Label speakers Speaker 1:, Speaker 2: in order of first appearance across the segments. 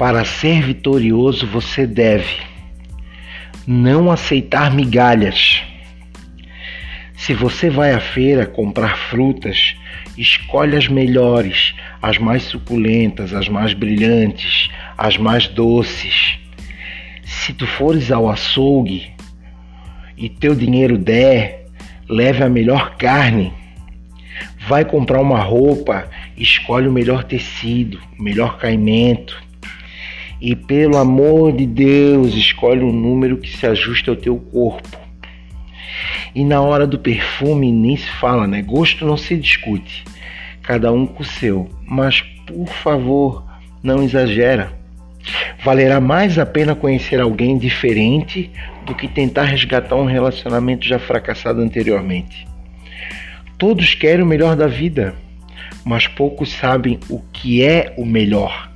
Speaker 1: Para ser vitorioso, você deve não aceitar migalhas. Se você vai à feira comprar frutas, escolhe as melhores, as mais suculentas, as mais brilhantes, as mais doces. Se tu fores ao açougue e teu dinheiro der, leve a melhor carne. Vai comprar uma roupa, escolhe o melhor tecido, o melhor caimento. E pelo amor de Deus, escolhe um número que se ajuste ao teu corpo. E na hora do perfume nem se fala, né? Gosto não se discute. Cada um com o seu. Mas por favor, não exagera. Valerá mais a pena conhecer alguém diferente do que tentar resgatar um relacionamento já fracassado anteriormente. Todos querem o melhor da vida, mas poucos sabem o que é o melhor.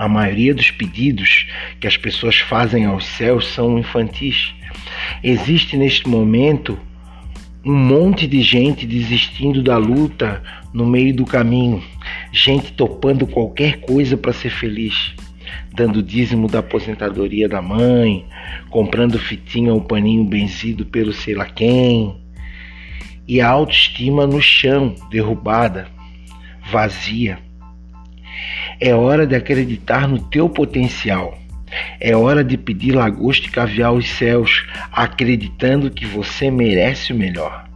Speaker 1: A maioria dos pedidos que as pessoas fazem aos céus são infantis. Existe neste momento um monte de gente desistindo da luta no meio do caminho, gente topando qualquer coisa para ser feliz, dando dízimo da aposentadoria da mãe, comprando fitinha ou paninho benzido pelo sei lá quem, e a autoestima no chão, derrubada, vazia. É hora de acreditar no teu potencial. É hora de pedir lagosta e caviar aos céus, acreditando que você merece o melhor.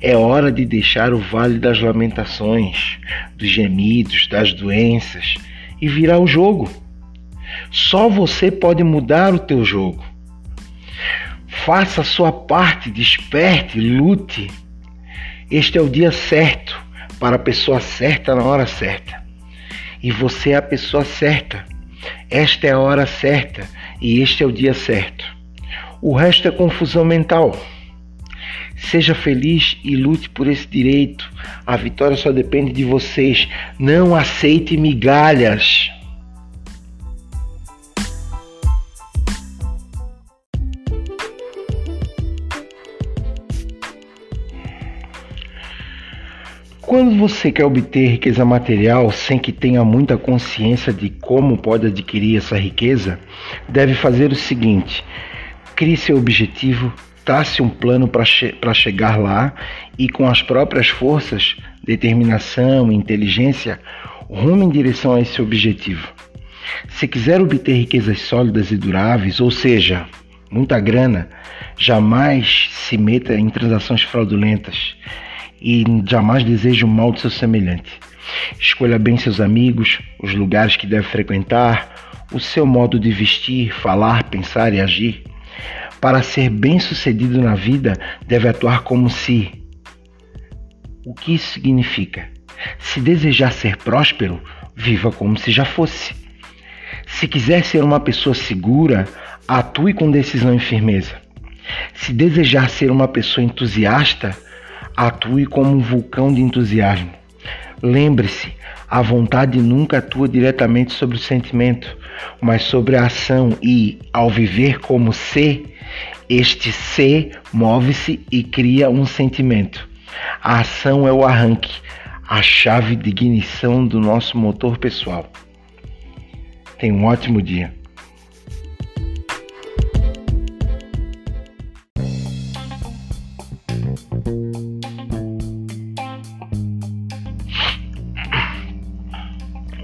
Speaker 1: É hora de deixar o vale das lamentações, dos gemidos, das doenças e virar o jogo. Só você pode mudar o teu jogo. Faça a sua parte, desperte, lute. Este é o dia certo para a pessoa certa na hora certa. E você é a pessoa certa esta é a hora certa e este é o dia certo. O resto é confusão mental. Seja feliz e lute por esse direito. A vitória só depende de vocês. Não aceite migalhas. Quando você quer obter riqueza material sem que tenha muita consciência de como pode adquirir essa riqueza, deve fazer o seguinte: crie seu objetivo, trace um plano para che chegar lá e, com as próprias forças, determinação e inteligência, rume em direção a esse objetivo. Se quiser obter riquezas sólidas e duráveis, ou seja, muita grana, jamais se meta em transações fraudulentas e jamais deseje o mal do seu semelhante. Escolha bem seus amigos, os lugares que deve frequentar, o seu modo de vestir, falar, pensar e agir. Para ser bem-sucedido na vida, deve atuar como se. O que isso significa? Se desejar ser próspero, viva como se já fosse. Se quiser ser uma pessoa segura, atue com decisão e firmeza. Se desejar ser uma pessoa entusiasta, Atue como um vulcão de entusiasmo. Lembre-se, a vontade nunca atua diretamente sobre o sentimento, mas sobre a ação e, ao viver como ser, este ser move-se e cria um sentimento. A ação é o arranque, a chave de ignição do nosso motor pessoal. Tenha um ótimo dia.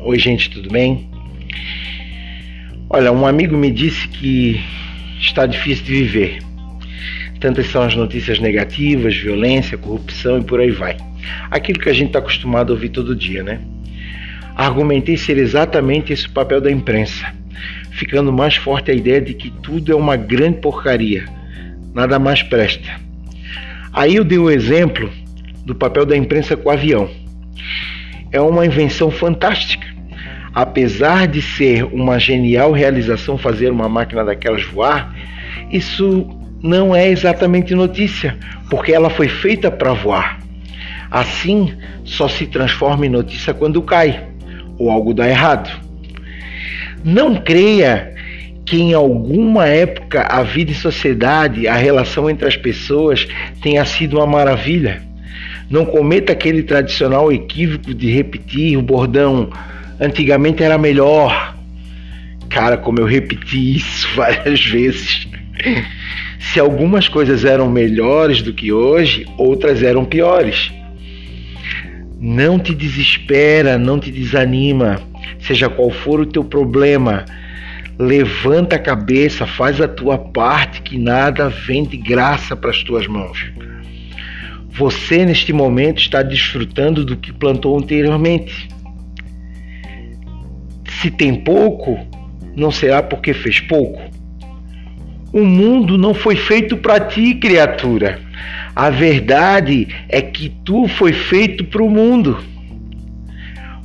Speaker 1: Oi, gente, tudo bem? Olha, um amigo me disse que está difícil de viver. Tantas são as notícias negativas, violência, corrupção e por aí vai. Aquilo que a gente está acostumado a ouvir todo dia, né? Argumentei ser exatamente esse o papel da imprensa, ficando mais forte a ideia de que tudo é uma grande porcaria, nada mais presta. Aí eu dei o exemplo do papel da imprensa com o avião. É uma invenção fantástica apesar de ser uma genial realização fazer uma máquina daquelas voar, isso não é exatamente notícia, porque ela foi feita para voar. Assim, só se transforma em notícia quando cai ou algo dá errado. Não creia que em alguma época a vida em sociedade, a relação entre as pessoas tenha sido uma maravilha. Não cometa aquele tradicional equívoco de repetir o bordão antigamente era melhor. Cara, como eu repeti isso várias vezes. Se algumas coisas eram melhores do que hoje, outras eram piores. Não te desespera, não te desanima, seja qual for o teu problema. Levanta a cabeça, faz a tua parte, que nada vem de graça para as tuas mãos. Você, neste momento, está desfrutando do que plantou anteriormente. Se tem pouco, não será porque fez pouco. O mundo não foi feito para ti, criatura. A verdade é que tu foi feito para o mundo.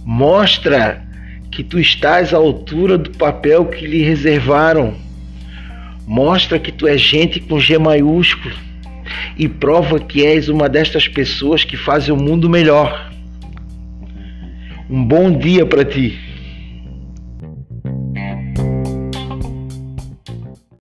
Speaker 1: Mostra que tu estás à altura do papel que lhe reservaram. Mostra que tu és gente com G maiúsculo e prova que és uma destas pessoas que fazem o mundo melhor. Um bom dia para ti.